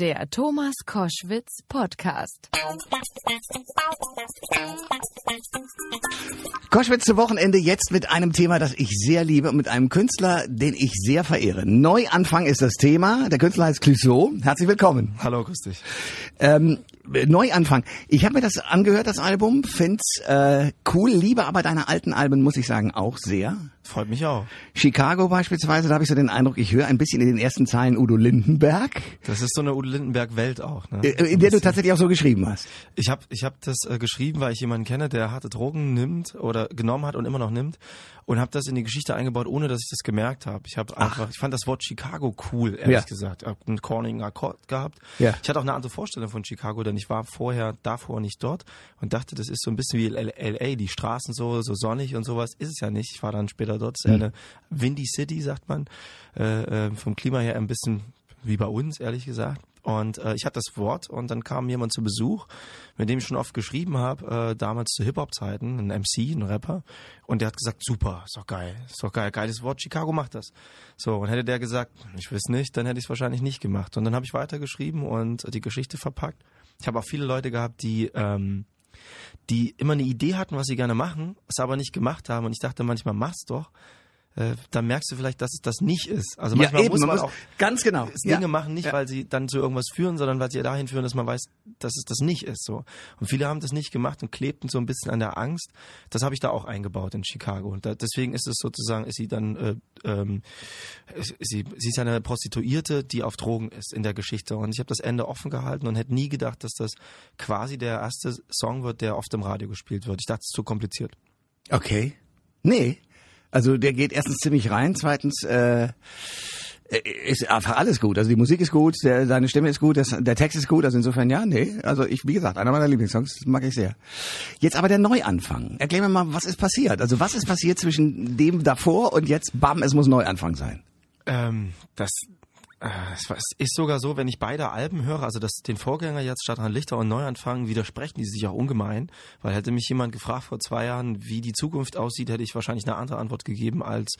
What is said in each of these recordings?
Der Thomas Koschwitz Podcast. Koschwitz zu Wochenende jetzt mit einem Thema, das ich sehr liebe und mit einem Künstler, den ich sehr verehre. Neuanfang ist das Thema. Der Künstler heißt Clouseau. Herzlich willkommen. Hallo, grüß dich. Ähm, Neuanfang. Ich habe mir das angehört, das Album, find's äh, cool, liebe aber deine alten Alben, muss ich sagen, auch sehr. Freut mich auch. Chicago beispielsweise, da habe ich so den Eindruck, ich höre ein bisschen in den ersten Zeilen Udo Lindenberg. Das ist so eine Udo Lindenberg-Welt auch. Ne? Äh, in der du tatsächlich auch so geschrieben hast. Ich habe ich hab das äh, geschrieben, weil ich jemanden kenne, der harte Drogen nimmt oder genommen hat und immer noch nimmt und habe das in die Geschichte eingebaut, ohne dass ich das gemerkt habe. Ich habe einfach, ich fand das Wort Chicago cool, ehrlich Ja. gesagt. Ich habe einen corning Akkord gehabt. Ja. Ich hatte auch eine andere Vorstellung von Chicago, denn ich war vorher davor nicht dort und dachte, das ist so ein bisschen wie LA, die Straßen so so sonnig und sowas. Ist es ja nicht. Ich war dann später dort. Es ist ja eine Windy City, sagt man. Äh, äh, vom Klima her ein bisschen wie bei uns, ehrlich gesagt. Und äh, ich hatte das Wort und dann kam jemand zu Besuch, mit dem ich schon oft geschrieben habe, äh, damals zu Hip-Hop-Zeiten, ein MC, ein Rapper. Und der hat gesagt, super, ist doch geil, ist doch geil, geiles Wort, Chicago macht das. So, und hätte der gesagt, ich weiß nicht, dann hätte ich es wahrscheinlich nicht gemacht. Und dann habe ich weitergeschrieben und die Geschichte verpackt. Ich habe auch viele Leute gehabt, die... Ähm, die immer eine Idee hatten, was sie gerne machen, es aber nicht gemacht haben. Und ich dachte manchmal, mach's doch. Äh, dann merkst du vielleicht, dass es das nicht ist. Also manchmal muss man auch ganz genau. Dinge Ja. machen, nicht weil sie dann zu irgendwas führen, sondern weil sie dahin führen, dass man weiß, dass es das nicht ist. So. Und viele haben das nicht gemacht und klebten so ein bisschen an der Angst. Das habe ich da auch eingebaut in Chicago. Und da, deswegen ist es sozusagen, ist sie dann, äh, ähm, sie, sie ist eine Prostituierte, die auf Drogen ist in der Geschichte. Und ich habe das Ende offen gehalten und hätte nie gedacht, dass das quasi der erste Song wird, der oft im Radio gespielt wird. Ich dachte, es ist zu kompliziert. Okay. Nee. Also der geht erstens ziemlich rein, zweitens äh, ist einfach alles gut. Also die Musik ist gut, der, seine Stimme ist gut, das, der Text ist gut. Also insofern ja, nee. Also ich, wie gesagt, einer meiner Lieblingssongs, mag ich sehr. Jetzt aber der Neuanfang. Erklär mir mal, was ist passiert? Also was ist passiert zwischen dem davor und jetzt, bam, es muss Neuanfang sein. Ähm, das, es war- es ist sogar so, wenn ich beide Alben höre, also das, den Vorgänger jetzt Stadtrand Lichter und Neuanfang, widersprechen die sich auch ungemein. Weil hätte mich jemand gefragt vor zwei Jahren, wie die Zukunft aussieht, hätte ich wahrscheinlich eine andere Antwort gegeben als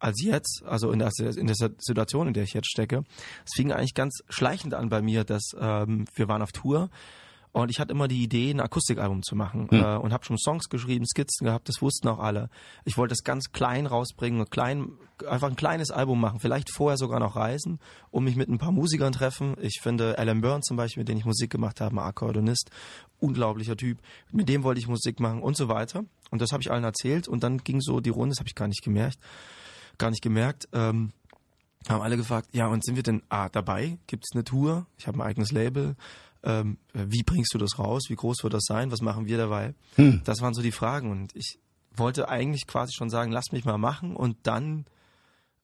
als jetzt, also in der, in der Situation, in der ich jetzt stecke. Es fing eigentlich ganz schleichend an bei mir, dass ähm, wir waren auf Tour und ich hatte immer die Idee, ein Akustikalbum zu machen äh, und habe schon Songs geschrieben, Skizzen gehabt, das wussten auch alle. Ich wollte das ganz klein rausbringen, klein, einfach ein kleines Album machen, vielleicht vorher sogar noch reisen, um mich mit ein paar Musikern treffen. Ich finde Alan Byrne zum Beispiel, mit dem ich Musik gemacht habe, ein Akkordeonist, unglaublicher Typ. Mit dem wollte ich Musik machen und so weiter. Und das habe ich allen erzählt und dann ging so die Runde, das habe ich gar nicht gemerkt, gar nicht gemerkt. Ähm, haben alle gefragt, ja, und sind wir denn A, dabei? Gibt es eine Tour? Ich habe ein eigenes Label. Ähm, wie bringst du das raus? Wie groß wird das sein? Was machen wir dabei? Das waren so die Fragen. Und ich wollte eigentlich quasi schon sagen, lass mich mal machen und dann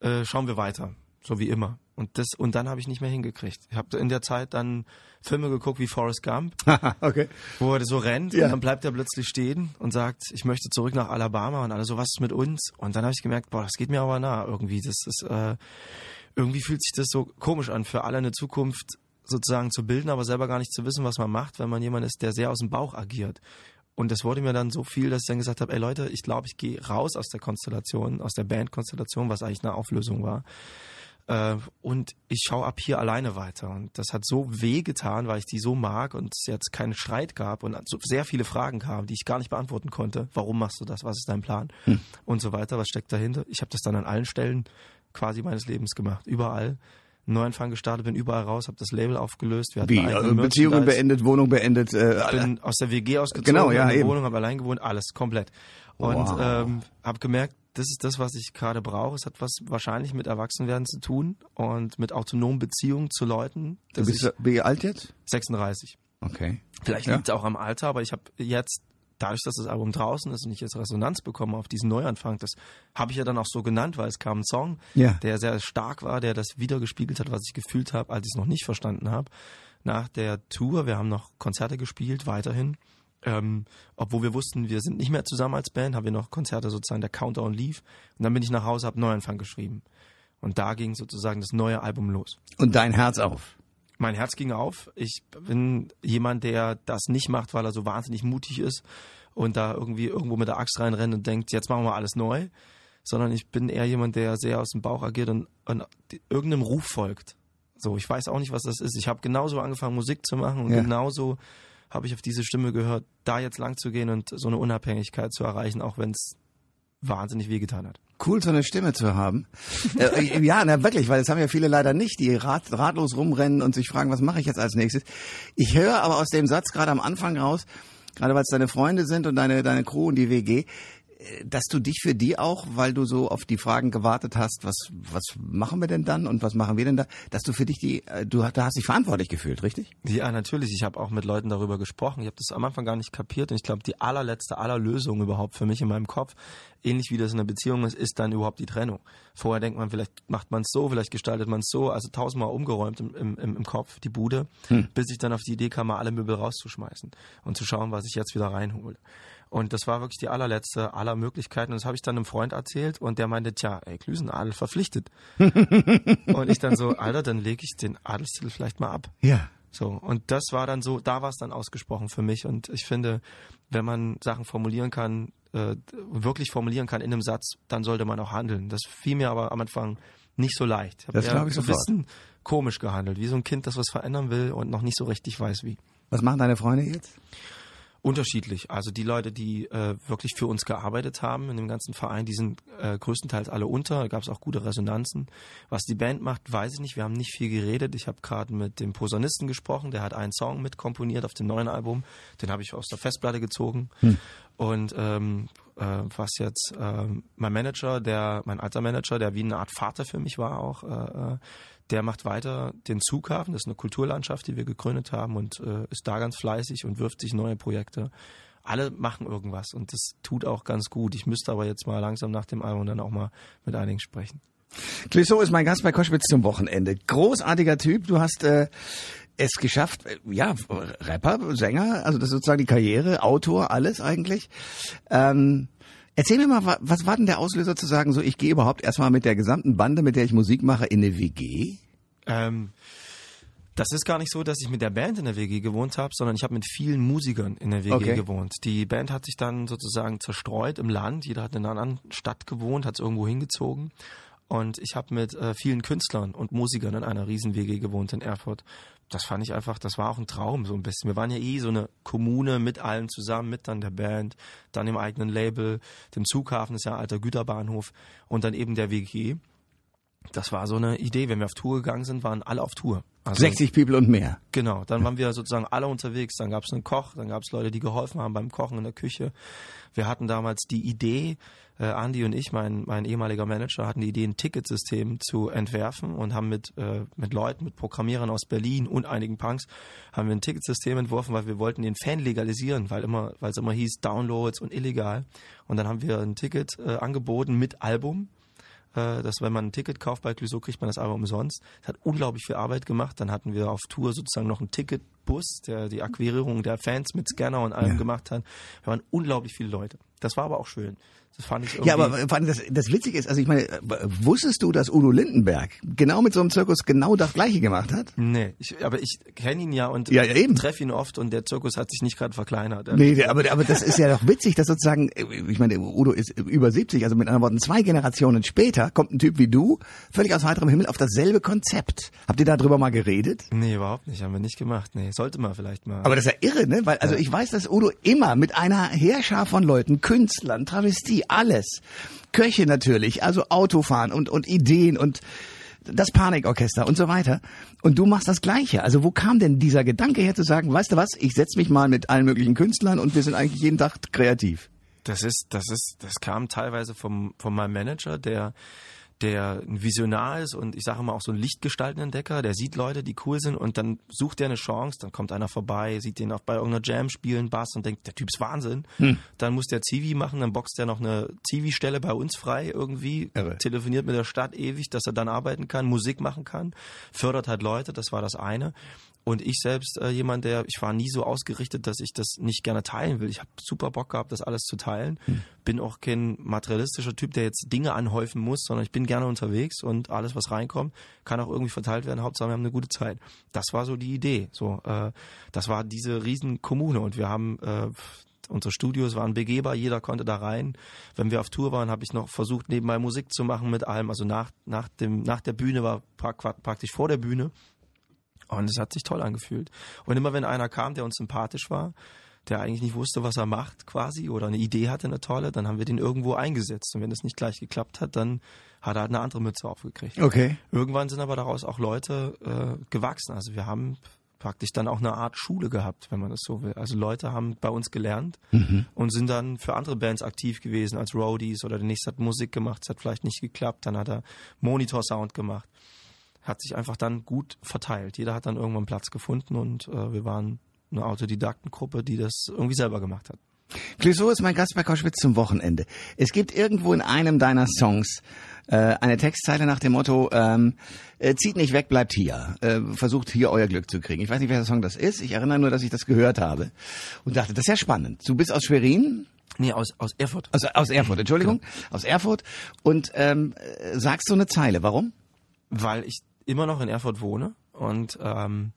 äh, schauen wir weiter. So wie immer. Und das und dann habe ich nicht mehr hingekriegt. Ich habe in der Zeit dann Filme geguckt wie Forrest Gump, okay. wo er so rennt Ja. und dann bleibt er plötzlich stehen und sagt, ich möchte zurück nach Alabama und alle so, was ist mit uns? Und dann habe ich gemerkt, boah, das geht mir aber nah irgendwie. Das ist, äh, irgendwie fühlt sich das so komisch an, für alle eine Zukunft sozusagen zu bilden, aber selber gar nicht zu wissen, was man macht, wenn man jemand ist, der sehr aus dem Bauch agiert. Und das wurde mir dann so viel, dass ich dann gesagt habe, ey Leute, ich glaube, ich gehe raus aus der Konstellation, aus der Bandkonstellation, was eigentlich eine Auflösung war. Äh, und ich schaue ab hier alleine weiter. Und das hat so weh getan, weil ich die so mag und es jetzt keinen Streit gab und so sehr viele Fragen kamen, die ich gar nicht beantworten konnte. Warum machst du das? Was ist dein Plan? Und so weiter. Was steckt dahinter? Ich habe das dann an allen Stellen quasi meines Lebens gemacht. Überall. Neuanfang gestartet, bin überall raus, habe das Label aufgelöst. Wir hatten Wie? Also Beziehungen beendet, Wohnung beendet, äh, bin aus der WG ausgezogen, Genau, ja, in eben. Wohnung, habe allein gewohnt, alles komplett. Und Wow. ähm, habe gemerkt, das ist das, was ich gerade brauche. Es hat was wahrscheinlich mit Erwachsenwerden zu tun und mit autonomen Beziehungen zu Leuten. Du Das bist ich wie alt jetzt? 36. Okay. Vielleicht Ja. liegt es auch am Alter, aber ich habe jetzt dadurch, dass das Album draußen ist und ich jetzt Resonanz bekomme auf diesen Neuanfang, das habe ich ja dann auch so genannt, weil es kam ein Song, Ja. der sehr stark war, der das wiedergespiegelt hat, was ich gefühlt habe, als ich es noch nicht verstanden habe. Nach der Tour, wir haben noch Konzerte gespielt, weiterhin. Ähm, obwohl wir wussten, wir sind nicht mehr zusammen als Band, haben wir noch Konzerte sozusagen, der Countdown lief. Und dann bin ich nach Hause, habe Neuanfang geschrieben. Und da ging sozusagen das neue Album los. Und dein Herz auf. Mein Herz ging auf. Ich bin jemand, der das nicht macht, weil er so wahnsinnig mutig ist und da irgendwie irgendwo mit der Axt reinrennt und denkt, jetzt machen wir alles neu. Sondern ich bin eher jemand, der sehr aus dem Bauch agiert und, und irgendeinem Ruf folgt. So, ich weiß auch nicht, was das ist. Ich habe genauso angefangen, Musik zu machen und Ja. genauso habe ich auf diese Stimme gehört, da jetzt lang zu gehen und so eine Unabhängigkeit zu erreichen, auch wenn es wahnsinnig wehgetan hat. Cool, so eine Stimme zu haben. äh, ja, na wirklich, weil das haben ja viele leider nicht, die rat, ratlos rumrennen und sich fragen, was mache ich jetzt als nächstes. Ich höre aber aus dem Satz gerade am Anfang raus, gerade weil es deine Freunde sind und deine, deine Crew und die WG, äh, dass du dich für die auch, weil du so auf die Fragen gewartet hast, was, was machen wir denn dann und was machen wir denn da, dass du für dich die, äh, du da hast dich verantwortlich gefühlt, richtig? Ja, natürlich. Ich habe auch mit Leuten darüber gesprochen. Ich habe das am Anfang gar nicht kapiert und ich glaube, die allerletzte aller Lösung überhaupt für mich in meinem Kopf, ähnlich wie das in einer Beziehung ist, ist dann überhaupt die Trennung. Vorher denkt man, vielleicht macht man es so, vielleicht gestaltet man es so, also tausendmal umgeräumt im, im, im Kopf, die Bude, bis ich dann auf die Idee kam, mal alle Möbel rauszuschmeißen und zu schauen, was ich jetzt wieder reinhole. Und das war wirklich die allerletzte aller Möglichkeiten. Und das habe ich dann einem Freund erzählt und der meinte, tja, ey, Klüsenadel verpflichtet. und ich dann so, Alter, dann lege ich den Adelstitel vielleicht mal ab. Ja. So, und das war dann so, da war es dann ausgesprochen für mich. Und ich finde, wenn man Sachen formulieren kann, äh, wirklich formulieren kann in einem Satz, dann sollte man auch handeln. Das fiel mir aber am Anfang nicht so leicht. Das eher glaub ich so ein bisschen komisch gehandelt, wie so ein Kind, das was verändern will und noch nicht so richtig weiß wie. Was machen deine Freunde jetzt? Unterschiedlich. Also die Leute, die äh, wirklich für uns gearbeitet haben in dem ganzen Verein, die sind äh, größtenteils alle unter. Da gab es auch gute Resonanzen. Was die Band macht, weiß ich nicht. Wir haben nicht viel geredet. Ich habe gerade mit dem Posaunisten gesprochen. Der hat einen Song mitkomponiert auf dem neuen Album. Den habe ich aus der Festplatte gezogen. Und ähm, äh, was jetzt ähm, mein Manager, der mein alter Manager, der wie eine Art Vater für mich war auch, äh, äh, der macht weiter den Zughafen. Das ist eine Kulturlandschaft, die wir gegründet haben und äh, ist da ganz fleißig und wirft sich neue Projekte. Alle machen irgendwas und das tut auch ganz gut. Ich müsste aber jetzt mal langsam nach dem Album dann auch mal mit einigen sprechen. Clouseau ist mein Gast bei Koschwitz zum Wochenende. Großartiger Typ. Du hast äh, es geschafft, ja, Rapper, Sänger, also das ist sozusagen die Karriere, Autor, alles eigentlich. Ähm, erzähl mir mal, wa- was war denn der Auslöser zu sagen, so ich gehe überhaupt erstmal mit der gesamten Bande, mit der ich Musik mache, in eine WG? Ähm, das ist gar nicht so, dass ich mit der Band in der WG gewohnt habe, sondern ich habe mit vielen Musikern in der WG Okay. gewohnt. Die Band hat sich dann sozusagen zerstreut im Land. Jeder hat in einer anderen Stadt gewohnt, hat es irgendwo hingezogen. Und ich habe mit äh, vielen Künstlern und Musikern in einer riesen WG gewohnt in Erfurt. Das fand ich einfach, das war auch ein Traum so ein bisschen. Wir waren ja eh so eine Kommune mit allen zusammen, mit dann der Band, dann dem eigenen Label, dem Zughafen, das ist ja ein alter Güterbahnhof und dann eben der WG. Das war so eine Idee. Wenn wir auf Tour gegangen sind, waren alle auf Tour. Also, 60 People und mehr. Genau, dann waren wir sozusagen alle unterwegs. Dann gab es einen Koch, dann gab es Leute, die geholfen haben beim Kochen in der Küche. Wir hatten damals die Idee, äh, Andy und ich, mein, mein ehemaliger Manager, hatten die Idee, ein Ticketsystem zu entwerfen und haben mit, äh, mit Leuten, mit Programmierern aus Berlin und einigen Punks, haben wir ein Ticketsystem entworfen, weil wir wollten den Fan legalisieren, weil immer, weil es immer hieß Downloads und illegal. Und dann haben wir ein Ticket äh, angeboten mit Album dass wenn man ein Ticket kauft bei Clouseau, kriegt man das Album umsonst. Das hat unglaublich viel Arbeit gemacht. Dann hatten wir auf Tour sozusagen noch einen Ticketbus, der die Akquirierung der Fans mit Scanner und allem Ja. gemacht hat. Wir waren unglaublich viele Leute. Das war aber auch schön. Das fand ich irgendwie. Ja, aber vor allem das, das Witzige ist, also ich meine, äh, wusstest du, dass Udo Lindenberg genau mit so einem Zirkus genau das Gleiche gemacht hat? Nee, ich, aber ich kenne ihn ja und Ja, ja, eben. treffe ihn oft und der Zirkus hat sich nicht gerade verkleinert. Nee, aber, aber das ist ja doch witzig, dass sozusagen, äh, ich meine, Udo ist über 70, also mit anderen Worten, zwei Generationen später kommt ein Typ wie du, völlig aus heiterem Himmel, auf dasselbe Konzept. Habt ihr darüber mal geredet? Nee, überhaupt nicht. Haben wir nicht gemacht. Nee, sollte man vielleicht mal. Aber das ist ja irre, ne? Weil, also ich weiß, dass Udo immer mit einer Heerschar von Leuten, Künstlern, Travestie, alles, Köche natürlich, also Autofahren und, und Ideen und das Panikorchester und so weiter. Und du machst das Gleiche. Also wo kam denn dieser Gedanke her zu sagen, weißt du was, ich setz mich mal mit allen möglichen Künstlern und wir sind eigentlich jeden Tag kreativ? Das ist, das ist, das kam teilweise vom, von meinem Manager, der, der ein Visionar ist und ich sage mal auch so ein Lichtgestaltenentdecker, der sieht Leute, die cool sind und dann sucht er eine Chance, dann kommt einer vorbei, sieht den auch bei irgendeiner Jam spielen, Bass und denkt, der Typ ist Wahnsinn. Dann muss der Zivi machen, dann boxt er noch eine Zivi-Stelle bei uns frei irgendwie, Irre. telefoniert mit der Stadt ewig, dass er dann arbeiten kann, Musik machen kann, fördert halt Leute, das war das eine. Und ich selbst äh, jemand, der, ich war nie so ausgerichtet, dass ich das nicht gerne teilen will. Ich habe super Bock gehabt, das alles zu teilen. Bin auch kein materialistischer Typ, der jetzt Dinge anhäufen muss, sondern ich bin gerne unterwegs und alles, was reinkommt, kann auch irgendwie verteilt werden. Hauptsache, wir haben eine gute Zeit. Das war so die Idee. So, äh, das war diese riesen Kommune und wir haben äh. Unsere Studios waren begehbar, jeder konnte da rein. Wenn wir auf Tour waren, habe ich noch versucht, nebenbei Musik zu machen mit allem. Also nach, nach, dem, nach der Bühne war praktisch vor der Bühne. Und es hat sich toll angefühlt. Und immer wenn einer kam, der uns sympathisch war, der eigentlich nicht wusste, was er macht quasi oder eine Idee hatte, eine tolle, dann haben wir den irgendwo eingesetzt. Und wenn das nicht gleich geklappt hat, dann hat er halt eine andere Mütze aufgekriegt. Okay. Irgendwann sind aber daraus auch Leute äh, gewachsen. Also wir haben praktisch dann auch eine Art Schule gehabt, wenn man das so will. Also Leute haben bei uns gelernt mhm. und sind dann für andere Bands aktiv gewesen als Roadies oder der nächste hat Musik gemacht, es hat vielleicht nicht geklappt, dann hat er Monitor Sound gemacht. Hat sich einfach dann gut verteilt. Jeder hat dann irgendwann Platz gefunden und äh, wir waren eine Autodidaktengruppe, die das irgendwie selber gemacht hat. Clouseau ist mein Gast bei Koschwitz zum Wochenende. Es gibt irgendwo in einem deiner Songs äh, eine Textzeile nach dem Motto, ähm, äh, zieht nicht weg, bleibt hier. Äh, versucht hier euer Glück zu kriegen. Ich weiß nicht, welcher Song das ist. Ich erinnere nur, dass ich das gehört habe und dachte, das ist ja spannend. Du bist aus Schwerin? Nee, aus, aus Erfurt. Also aus Erfurt, Entschuldigung. Genau. Aus Erfurt. Und ähm, sagst du eine Zeile. Warum? Weil ich immer noch in Erfurt wohne und ähm,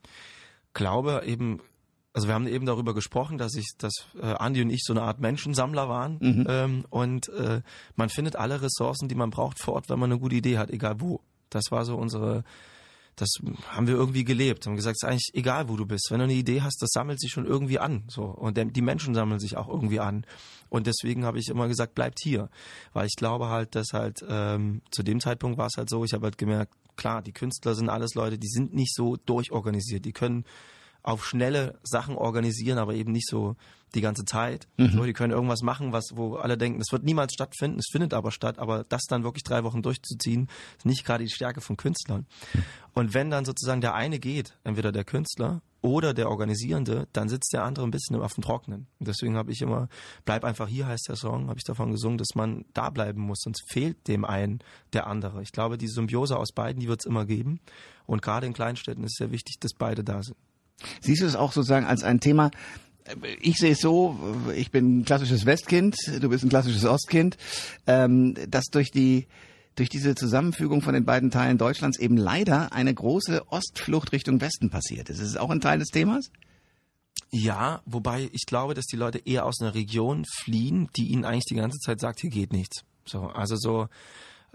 glaube eben also wir haben eben darüber gesprochen, dass ich, dass äh, Andi und ich so eine Art Menschensammler waren. Mhm. Ähm, und äh, man findet alle Ressourcen, die man braucht vor Ort, wenn man eine gute Idee hat, egal wo. Das war so unsere, das haben wir irgendwie gelebt. Haben gesagt, es ist eigentlich egal, wo du bist. Wenn du eine Idee hast, das sammelt sich schon irgendwie an. So und die Menschen sammeln sich auch irgendwie an. Und deswegen habe ich immer gesagt, bleibt hier, weil ich glaube halt, dass halt ähm, zu dem Zeitpunkt war es halt so. Ich habe halt gemerkt, klar, die Künstler sind alles Leute, die sind nicht so durchorganisiert. Die können auf schnelle Sachen organisieren, aber eben nicht so die ganze Zeit. Mhm. So, die können irgendwas machen, was, wo alle denken, es wird niemals stattfinden, es findet aber statt, aber das dann wirklich drei Wochen durchzuziehen, ist nicht gerade die Stärke von Künstlern. Mhm. Und wenn dann sozusagen der eine geht, entweder der Künstler oder der Organisierende, dann sitzt der andere ein bisschen auf dem Trocknen. Und deswegen habe ich immer, bleib einfach hier heißt der Song, habe ich davon gesungen, dass man da bleiben muss, sonst fehlt dem einen der andere. Ich glaube, die Symbiose aus beiden, die wird es immer geben. Und gerade in Kleinstädten ist es sehr wichtig, dass beide da sind. Siehst du es auch sozusagen als ein Thema, ich sehe es so, ich bin ein klassisches Westkind, du bist ein klassisches Ostkind, ähm, dass durch die durch diese Zusammenfügung von den beiden Teilen Deutschlands eben leider eine große Ostflucht Richtung Westen passiert ist. Ist es auch ein Teil des Themas? Ja, wobei ich glaube, dass die Leute eher aus einer Region fliehen, die ihnen eigentlich die ganze Zeit sagt, hier geht nichts. So, also so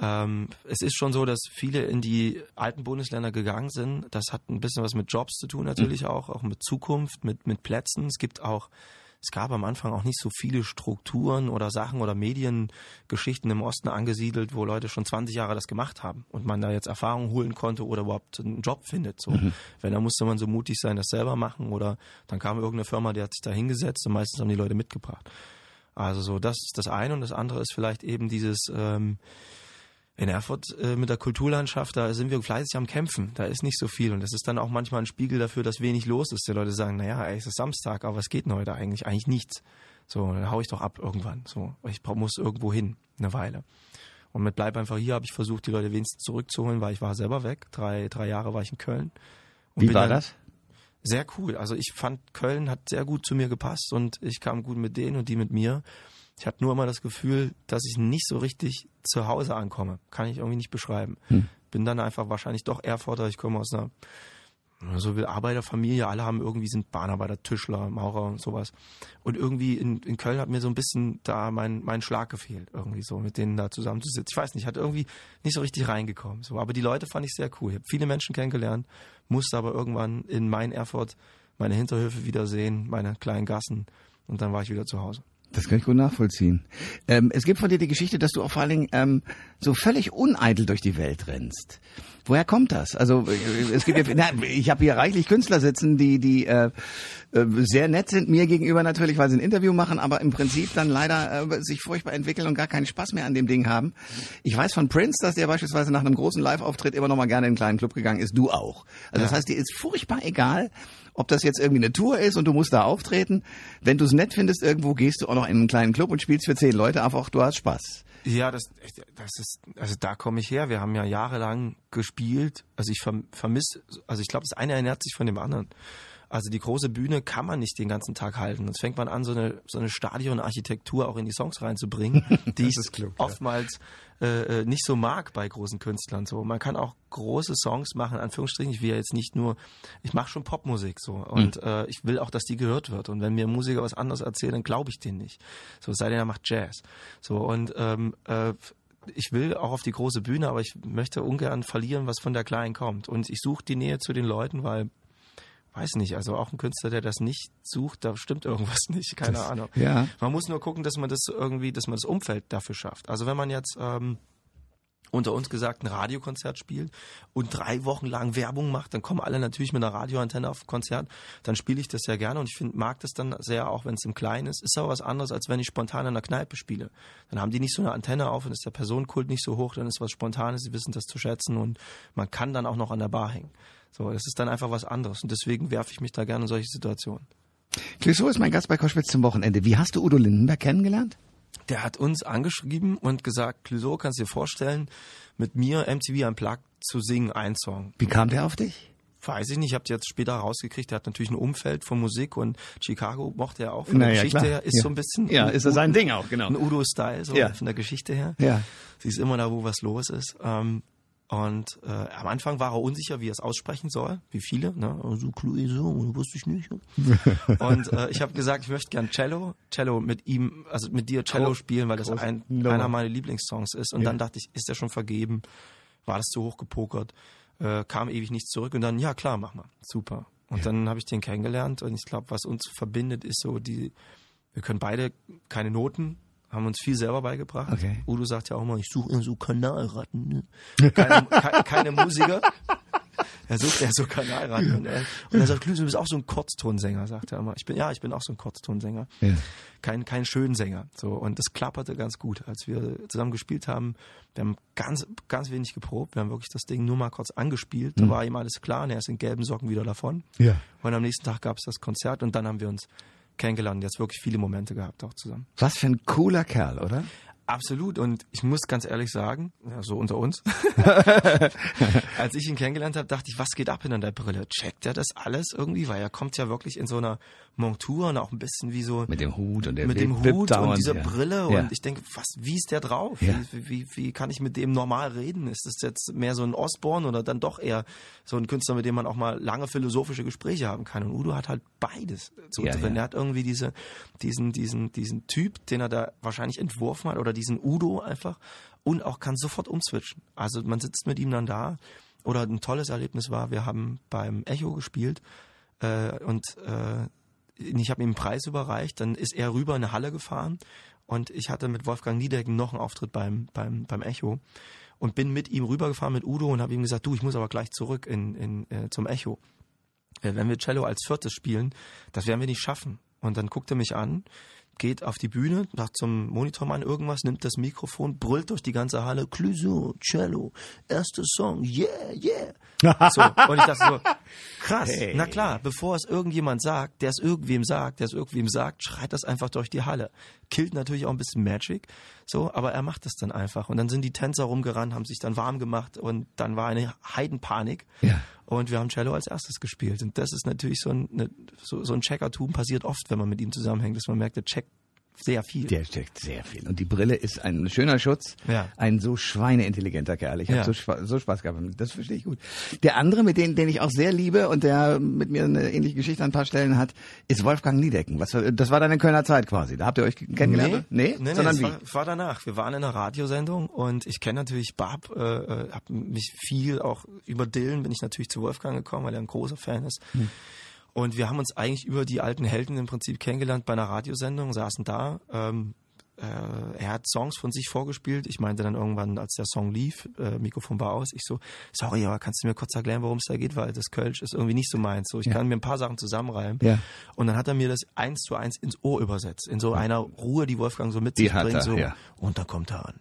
ähm, es ist schon so, dass viele in die alten Bundesländer gegangen sind. Das hat ein bisschen was mit Jobs zu tun, natürlich mhm. auch, auch mit Zukunft, mit, mit Plätzen. Es gibt auch es gab am Anfang auch nicht so viele Strukturen oder Sachen oder Mediengeschichten im Osten angesiedelt, wo Leute schon 20 Jahre das gemacht haben und man da jetzt Erfahrung holen konnte oder überhaupt einen Job findet. So. Mhm. Wenn, dann musste man so mutig sein, das selber machen oder dann kam irgendeine Firma, die hat sich da hingesetzt und meistens haben die Leute mitgebracht. Also so, das ist das eine und das andere ist vielleicht eben dieses, ähm, in Erfurt äh, mit der Kulturlandschaft, da sind wir fleißig am Kämpfen. Da ist nicht so viel. Und das ist dann auch manchmal ein Spiegel dafür, dass wenig los ist. Die Leute sagen, naja, ey, es ist Samstag, aber was geht denn heute eigentlich? Eigentlich nichts. So, dann hau ich doch ab irgendwann. So, ich muss irgendwo hin, eine Weile. Und mit Bleib einfach hier habe ich versucht, die Leute wenigstens zurückzuholen, weil ich war selber weg. Drei, drei Jahre war ich in Köln. Wie war das? Sehr cool. Also ich fand, Köln hat sehr gut zu mir gepasst und ich kam gut mit denen und die mit mir. Ich hatte nur immer das Gefühl, dass ich nicht so richtig zu Hause ankomme. Kann ich irgendwie nicht beschreiben. Hm. Bin dann einfach wahrscheinlich doch Erfurter. Ich komme aus einer so will Arbeiterfamilie, alle haben irgendwie sind Bahnarbeiter, Tischler, Maurer und sowas. Und irgendwie in, in Köln hat mir so ein bisschen da mein, mein Schlag gefehlt, irgendwie so, mit denen da zusammenzusitzen. Ich weiß nicht, hat irgendwie nicht so richtig reingekommen. So. Aber die Leute fand ich sehr cool. Ich habe viele Menschen kennengelernt, musste aber irgendwann in mein Erfurt meine Hinterhöfe wiedersehen, meine kleinen Gassen und dann war ich wieder zu Hause. Das kann ich gut nachvollziehen. Ähm, es gibt von dir die Geschichte, dass du auch vor allen Dingen ähm, so völlig uneitel durch die Welt rennst. Woher kommt das? Also äh, es gibt ja, na, ich habe hier reichlich Künstler sitzen, die die äh, äh, sehr nett sind mir gegenüber natürlich, weil sie ein Interview machen, aber im Prinzip dann leider äh, sich furchtbar entwickeln und gar keinen Spaß mehr an dem Ding haben. Ich weiß von Prince, dass der beispielsweise nach einem großen Live-Auftritt immer noch mal gerne in einen kleinen Club gegangen ist. Du auch. Also ja. das heißt, dir ist furchtbar egal, ob das jetzt irgendwie eine Tour ist und du musst da auftreten. Wenn du es nett findest, irgendwo gehst du auch noch in einen kleinen Club und spielst für zehn Leute einfach, du hast Spaß. Ja, das, das ist, also da komme ich her. Wir haben ja jahrelang gespielt. Also ich vermisse, also ich glaube, das eine ernährt sich von dem anderen. Also die große Bühne kann man nicht den ganzen Tag halten. Jetzt fängt man an, so eine, so eine Stadionarchitektur auch in die Songs reinzubringen, die ich klug, oftmals äh, äh, nicht so mag bei großen Künstlern. So, man kann auch große Songs machen, Anführungsstrichen. Ich will ja jetzt nicht nur, ich mache schon Popmusik so und Hm. äh, ich will auch, dass die gehört wird. Und wenn mir Musiker was anderes erzählt, dann glaube ich den nicht. So, es sei denn, er macht Jazz. So und ähm, äh, ich will auch auf die große Bühne, aber ich möchte ungern verlieren, was von der Kleinen kommt. Und ich suche die Nähe zu den Leuten, weil weiß nicht, also auch ein Künstler, der das nicht sucht, da stimmt irgendwas nicht, keine Das- Ahnung. ja. Man muss nur gucken, dass man das irgendwie, dass man das Umfeld dafür schafft. Also wenn man jetzt ähm, unter uns gesagt ein Radiokonzert spielt und drei Wochen lang Werbung macht, dann kommen alle natürlich mit einer Radioantenne auf Konzert, dann spiele ich das sehr gerne und ich find, mag das dann sehr, auch wenn es im Kleinen ist. Ist aber was anderes, als wenn ich spontan in einer Kneipe spiele. Dann haben die nicht so eine Antenne auf und ist der Personenkult nicht so hoch, dann ist was Spontanes, sie wissen das zu schätzen und man kann dann auch noch an der Bar hängen. So, das ist dann einfach was anderes und deswegen werfe ich mich da gerne in solche Situationen. Clouseau ist mein Gast bei Koschwitz zum Wochenende. Wie hast du Udo Lindenberg kennengelernt? Der hat uns angeschrieben und gesagt, Clouseau, kannst du dir vorstellen, mit mir MTV Unplugged zu singen, ein Song. Wie kam der auf dich? Weiß ich nicht, ich habe jetzt später rausgekriegt, der hat natürlich ein Umfeld von Musik und Chicago mochte er auch von der Naja, Geschichte klar. her, ist Ja. so ein bisschen Ja, ein ist das sein Ding auch, genau. ein Udo-Style, so Ja. von der Geschichte her. Ja. Sie ist immer da, wo was los ist. Ähm, und äh, am Anfang war er unsicher, wie er es aussprechen soll, wie viele. Ne? Also Clouseau, wusste ich nicht. und äh, ich habe gesagt, ich möchte gern Cello, Cello mit ihm, also mit dir Cello spielen, weil das ein, einer meiner Lieblingssongs ist. Und Ja. dann dachte ich, ist der schon vergeben? War das zu hoch gepokert? Äh, kam ewig nichts zurück und dann, ja klar, mach mal. Super. Und dann habe ich den kennengelernt und ich glaube, was uns verbindet, ist so die, wir können beide keine Noten, haben uns viel selber beigebracht. Okay. Udo sagt ja auch mal, ich suche eher so Kanalratten. Ne? Keine, ke- keine Musiker. Er sucht eher so Kanalratten. Und er, und er sagt, Klüse, du bist auch so ein Kurztonsänger, sagt er immer. Ich bin, ja, ich bin auch so ein Kurztonsänger. Ja. Kein, kein Schönsänger. So. Und das klapperte ganz gut. Als wir zusammen gespielt haben, wir haben ganz, ganz wenig geprobt. Wir haben wirklich das Ding nur mal kurz angespielt. Da war ihm alles klar und er ist in gelben Socken wieder davon. Ja. Und am nächsten Tag gab es das Konzert und dann haben wir uns kennengelernt. Jetzt wirklich viele Momente gehabt auch zusammen. Was für ein cooler Kerl, oder? Absolut. Und ich muss ganz ehrlich sagen, ja, so unter uns, als ich ihn kennengelernt habe, dachte ich, was geht ab hinter der Brille? Checkt er das alles irgendwie? Weil er kommt ja wirklich in so einer Montur und auch ein bisschen wie so Mit dem Hut und der mit dem Hut dauernd, und dieser ja. Brille Ja. und ich denke, was, wie ist der drauf? Ja. Wie, wie, wie kann ich mit dem normal reden? Ist das jetzt mehr so ein Osborne oder dann doch eher so ein Künstler, mit dem man auch mal lange philosophische Gespräche haben kann? Und Udo hat halt beides so Ja, drin. ja. Er hat irgendwie diese, diesen, diesen, diesen Typ, den er da wahrscheinlich entworfen hat oder diesen Udo einfach und auch kann sofort umswitchen. Also man sitzt mit ihm dann da oder ein tolles Erlebnis war, wir haben beim Echo gespielt äh, und äh, ich habe ihm einen Preis überreicht, dann ist er rüber in eine Halle gefahren und ich hatte mit Wolfgang Niedecken noch einen Auftritt beim, beim, beim Echo und bin mit ihm rübergefahren mit Udo und habe ihm gesagt, du, ich muss aber gleich zurück in, in, äh, zum Echo. Äh, wenn wir Cello als viertes spielen, das werden wir nicht schaffen. Und dann guckt er mich an, geht auf die Bühne, sagt zum Monitormann irgendwas, nimmt das Mikrofon, brüllt durch die ganze Halle, Clouseau, Cello, erster Song, yeah, yeah. So, und ich dachte so, krass, Hey. na klar, bevor es irgendjemand sagt, der es irgendwem sagt, der es irgendwem sagt, schreit das einfach durch die Halle. Killt natürlich auch ein bisschen Magic, so, aber er macht das dann einfach. Und dann sind die Tänzer rumgerannt, haben sich dann warm gemacht und dann war eine Heidenpanik. Ja. Und wir haben Cello als erstes gespielt. Und das ist natürlich so ein, eine, so, so ein Checkertum passiert oft, wenn man mit ihm zusammenhängt, dass man merkt, der checkt sehr viel. Der steckt sehr viel. Und die Brille ist ein schöner Schutz. Ja. Ein so schweineintelligenter Kerl. Ich Ja. habe so, Spa so Spaß gehabt. Das verstehe ich gut. Der andere, mit dem, den ich auch sehr liebe und der mit mir eine ähnliche Geschichte an ein paar Stellen hat, ist Wolfgang Niedecken. Was, war- das war deine Kölner Zeit quasi. Da habt ihr euch kennengelernt? Nee, nee, sondern es wie? war, war danach. Wir waren in einer Radiosendung und ich kenne natürlich Barb, äh, äh, habe mich viel auch über Dylan bin ich natürlich zu Wolfgang gekommen, weil er ein großer Fan ist. Hm. Und wir haben uns eigentlich über die alten Helden im Prinzip kennengelernt bei einer Radiosendung, saßen da. Ähm, äh, er hat Songs von sich vorgespielt. Ich meinte dann irgendwann, als der Song lief, äh, Mikrofon war aus, ich so, sorry, aber kannst du mir kurz erklären, worum es da geht, weil das Kölsch ist irgendwie nicht so meins. So, ich kann mir ein paar Sachen zusammenreimen. Ja. Und dann hat er mir das eins zu eins ins Ohr übersetzt, in so einer Ruhe, die Wolfgang so mit Die sich bringt. er, so, ja. Und dann kommt er an.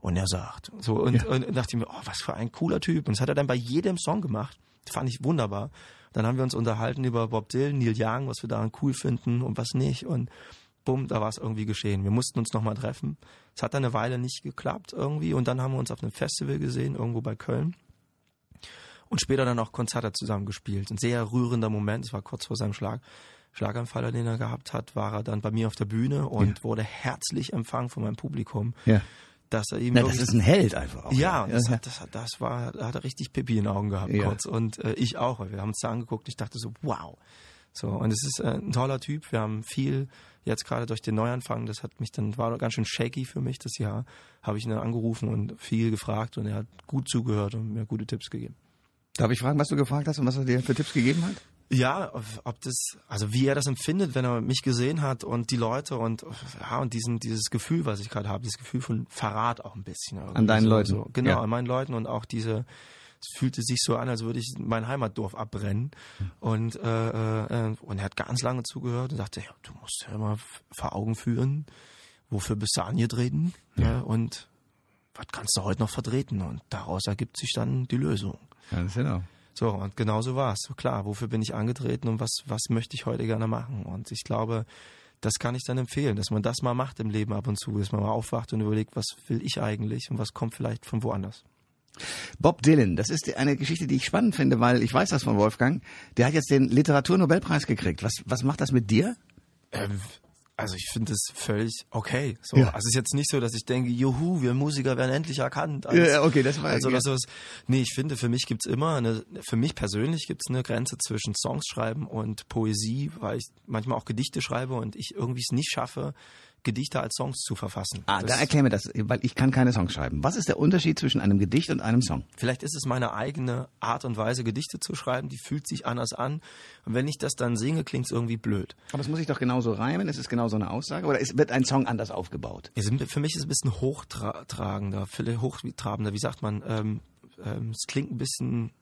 Und er sagt. So, und, und dachte ich mir, oh, was für ein cooler Typ. Und das hat er dann bei jedem Song gemacht. Fand ich wunderbar. Dann haben wir uns unterhalten über Bob Dylan, Neil Young, was wir daran cool finden und was nicht. Und bumm, da war es irgendwie geschehen. Wir mussten uns nochmal treffen. Es hat dann eine Weile nicht geklappt irgendwie. Und dann haben wir uns auf einem Festival gesehen, irgendwo bei Köln. und später dann auch Konzerte zusammen gespielt. Ein sehr rührender Moment, es war kurz vor seinem Schlag. Schlaganfall, den er gehabt hat, war er dann bei mir auf der Bühne und ja. wurde herzlich empfangen von meinem Publikum. Ja. Dass er ihm Na, das ist ein Held einfach auch. Ja, das, hat, das, das war, da hat er richtig Pippi in den Augen gehabt ja. kurz. Und äh, ich auch, weil wir haben uns da angeguckt. Ich dachte so, wow. So, und es ist äh, ein toller Typ. Wir haben viel jetzt gerade durch den Neuanfang, das hat mich dann, war ganz schön shaky für mich das Jahr, habe ich ihn dann angerufen und viel gefragt und er hat gut zugehört und mir gute Tipps gegeben. Darf ich fragen, was du gefragt hast und was er dir für Tipps gegeben hat? Ja, ob das, also wie er das empfindet, wenn er mich gesehen hat und die Leute und ja und diesen dieses Gefühl, was ich gerade habe, dieses Gefühl von Verrat auch ein bisschen. An deinen so, Leuten. So. Genau, ja. an meinen Leuten und auch diese, es fühlte sich so an, als würde ich mein Heimatdorf abbrennen. Und äh, äh, und er hat ganz lange zugehört und sagte, ja, du musst ja immer vor Augen führen, wofür bist du angetreten ja. ja und was kannst du heute noch vertreten? Und daraus ergibt sich dann die Lösung. Ganz genau. So, und genauso war es. So klar, wofür bin ich angetreten und was, was möchte ich heute gerne machen? Und ich glaube, das kann ich dann empfehlen, dass man das mal macht im Leben ab und zu, dass man mal aufwacht und überlegt, was will ich eigentlich und was kommt vielleicht von woanders. Bob Dylan, das ist eine Geschichte, die ich spannend finde, weil ich weiß das von Wolfgang. Der hat jetzt den Literaturnobelpreis gekriegt. Was, was macht das mit dir? Ähm, also ich finde es völlig okay. So, ja. also es ist jetzt nicht so, dass ich denke, juhu, wir Musiker werden endlich erkannt. Als, ja, okay, das war also ja. so. Nee, ich finde, für mich gibt's immer eine, für mich persönlich gibt's eine Grenze zwischen Songs schreiben und Poesie, weil ich manchmal auch Gedichte schreibe und ich irgendwie es nicht schaffe, Gedichte als Songs zu verfassen. Ah, das da erklär mir das, weil ich kann keine Songs schreiben. Was ist der Unterschied zwischen einem Gedicht und einem Song? Vielleicht ist es meine eigene Art und Weise, Gedichte zu schreiben. Die fühlt sich anders an. Und wenn ich das dann singe, klingt es irgendwie blöd. Aber es muss sich doch genauso reimen. Es ist genauso eine Aussage. Oder ist, wird ein Song anders aufgebaut? Für mich ist es ein bisschen hochtragender, hochtrabender. Wie sagt man? Ähm, ähm, es klingt ein bisschen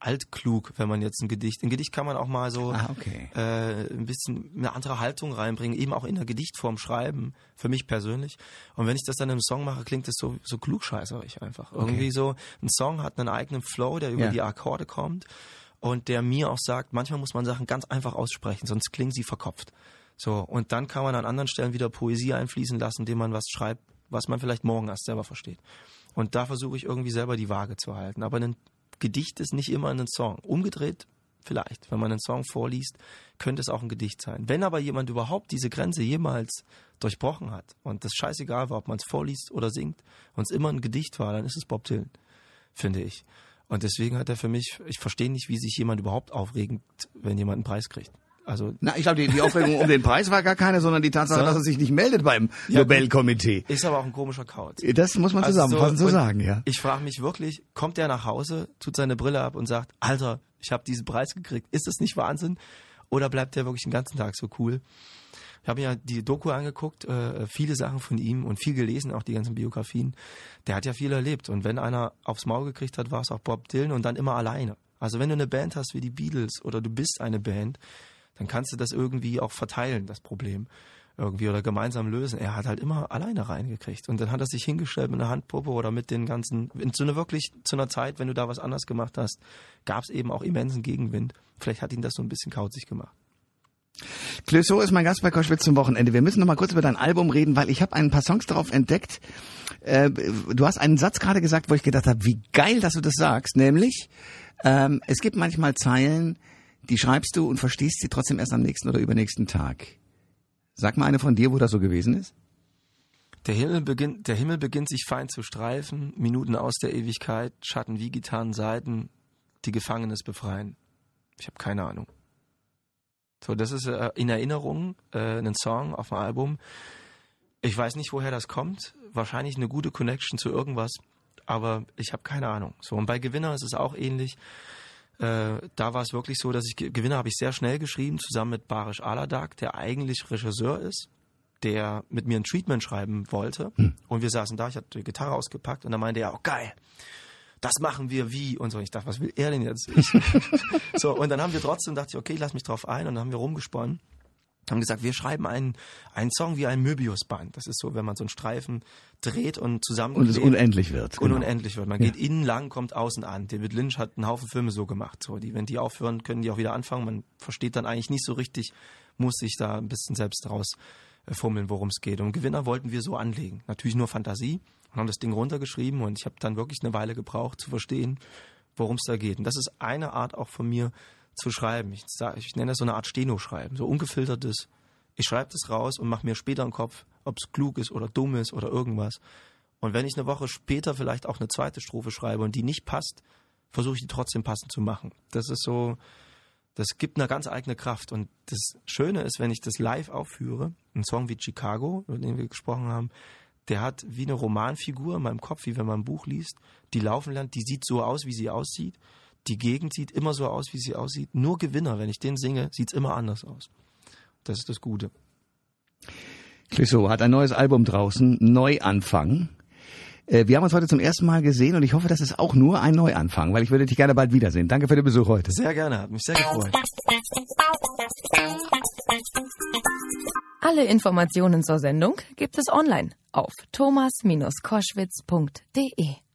altklug, wenn man jetzt ein Gedicht. Ein Gedicht kann man auch mal so ah, okay. äh, ein bisschen eine andere Haltung reinbringen, eben auch in der Gedichtform schreiben, für mich persönlich. Und wenn ich das dann im Song mache, klingt das so, so klugscheißerig einfach. Okay. Irgendwie so, ein Song hat einen eigenen Flow, der über ja. die Akkorde kommt und der mir auch sagt, manchmal muss man Sachen ganz einfach aussprechen, sonst klingen sie verkopft. So, und dann kann man an anderen Stellen wieder Poesie einfließen lassen, indem man was schreibt, was man vielleicht morgen erst selber versteht. Und da versuche ich irgendwie selber die Waage zu halten. Aber ein Gedicht ist nicht immer ein Song. Umgedreht vielleicht, wenn man einen Song vorliest, könnte es auch ein Gedicht sein. Wenn aber jemand überhaupt diese Grenze jemals durchbrochen hat und das scheißegal war, ob man es vorliest oder singt und es immer ein Gedicht war, dann ist es Bob Dylan, finde ich. Und deswegen hat er für mich, ich verstehe nicht, wie sich jemand überhaupt aufregend, wenn jemand einen Preis kriegt. Also Na, ich glaube, die, die Aufregung um den Preis war gar keine, sondern die Tatsache, so, dass er sich nicht meldet beim ja, Nobelkomitee. Ist aber auch ein komischer Kauz. Das muss man also zusammenfassend so, so sagen, ja. Ich frage mich wirklich, kommt der nach Hause, tut seine Brille ab und sagt, Alter, ich habe diesen Preis gekriegt. Ist das nicht Wahnsinn? Oder bleibt der wirklich den ganzen Tag so cool? Ich habe mir ja die Doku angeguckt, äh, viele Sachen von ihm und viel gelesen, auch die ganzen Biografien. Der hat ja viel erlebt. Und wenn einer aufs Maul gekriegt hat, war es auch Bob Dylan und dann immer alleine. Also wenn du eine Band hast wie die Beatles oder du bist eine Band, dann kannst du das irgendwie auch verteilen, das Problem. Irgendwie oder gemeinsam lösen. Er hat halt immer alleine reingekriegt. Und dann hat er sich hingestellt mit einer Handpuppe oder mit den ganzen, in so einer wirklich, zu einer Zeit, wenn du da was anders gemacht hast, gab es eben auch immensen Gegenwind. Vielleicht hat ihn das so ein bisschen kauzig gemacht. Clouseau ist mein Gast bei Koschwitz zum Wochenende. Wir müssen noch mal kurz über dein Album reden, weil ich habe ein paar Songs darauf entdeckt. Äh, du hast einen Satz gerade gesagt, wo ich gedacht habe, wie geil, dass du das sagst. Nämlich, ähm, es gibt manchmal Zeilen, die schreibst du und verstehst sie trotzdem erst am nächsten oder übernächsten Tag. Sag mal eine von dir, wo das so gewesen ist. Der Himmel beginnt, der Himmel beginnt sich fein zu streifen, Minuten aus der Ewigkeit, Schatten wie Gitarrenseiten, die Gefangenes befreien. Ich habe keine Ahnung. So, das ist äh, in Erinnerung äh, ein Song auf dem Album. Ich weiß nicht, woher das kommt. Wahrscheinlich eine gute Connection zu irgendwas, aber ich habe keine Ahnung. So und bei Gewinner ist es auch ähnlich. Äh, da war es wirklich so, dass ich Gewinner habe ich sehr schnell geschrieben, zusammen mit Barish Aladak, der eigentlich Regisseur ist, der mit mir ein Treatment schreiben wollte. Hm. Und wir saßen da, ich hatte die Gitarre ausgepackt und dann meinte er, oh geil, das machen wir wie und so. Und ich dachte, was will er denn jetzt? so, und dann haben wir trotzdem, dachte ich, okay, lass mich drauf ein und dann haben wir rumgesponnen haben gesagt, wir schreiben einen, einen Song wie ein Möbiusband. Das ist so, wenn man so einen Streifen dreht und zusammen und es unendlich wird. Und genau. unendlich wird. Man ja. geht innen lang, kommt außen an. David Lynch hat einen Haufen Filme so gemacht. So, die, wenn die aufhören, können die auch wieder anfangen. Man versteht dann eigentlich nicht so richtig, muss sich da ein bisschen selbst raus äh, fummeln, worum es geht. Und Gewinner wollten wir so anlegen. Natürlich nur Fantasie und haben das Ding runtergeschrieben und ich habe dann wirklich eine Weile gebraucht zu verstehen, worum es da geht. Und das ist eine Art auch von mir zu schreiben. Ich, ich nenne das so eine Art Steno-Schreiben, so ungefiltertes. Ich schreibe das raus und mache mir später im Kopf, ob es klug ist oder dumm ist oder irgendwas. Und wenn ich eine Woche später vielleicht auch eine zweite Strophe schreibe und die nicht passt, versuche ich die trotzdem passend zu machen. Das ist so, das gibt eine ganz eigene Kraft. Und das Schöne ist, wenn ich das live aufführe, ein Song wie Chicago, über den wir gesprochen haben, der hat wie eine Romanfigur in meinem Kopf, wie wenn man ein Buch liest, die laufen lernt, die sieht so aus, wie sie aussieht. Die Gegend sieht immer so aus, wie sie aussieht. Nur Gewinner, wenn ich den singe, sieht es immer anders aus. Das ist das Gute. Clouseau hat ein neues Album draußen, Neuanfang. Äh, wir haben uns heute zum ersten Mal gesehen und ich hoffe, das ist auch nur ein Neuanfang, weil ich würde dich gerne bald wiedersehen. Danke für den Besuch heute. Sehr gerne, hat mich sehr gefreut. Alle Informationen zur Sendung gibt es online auf thomas-koschwitz.de.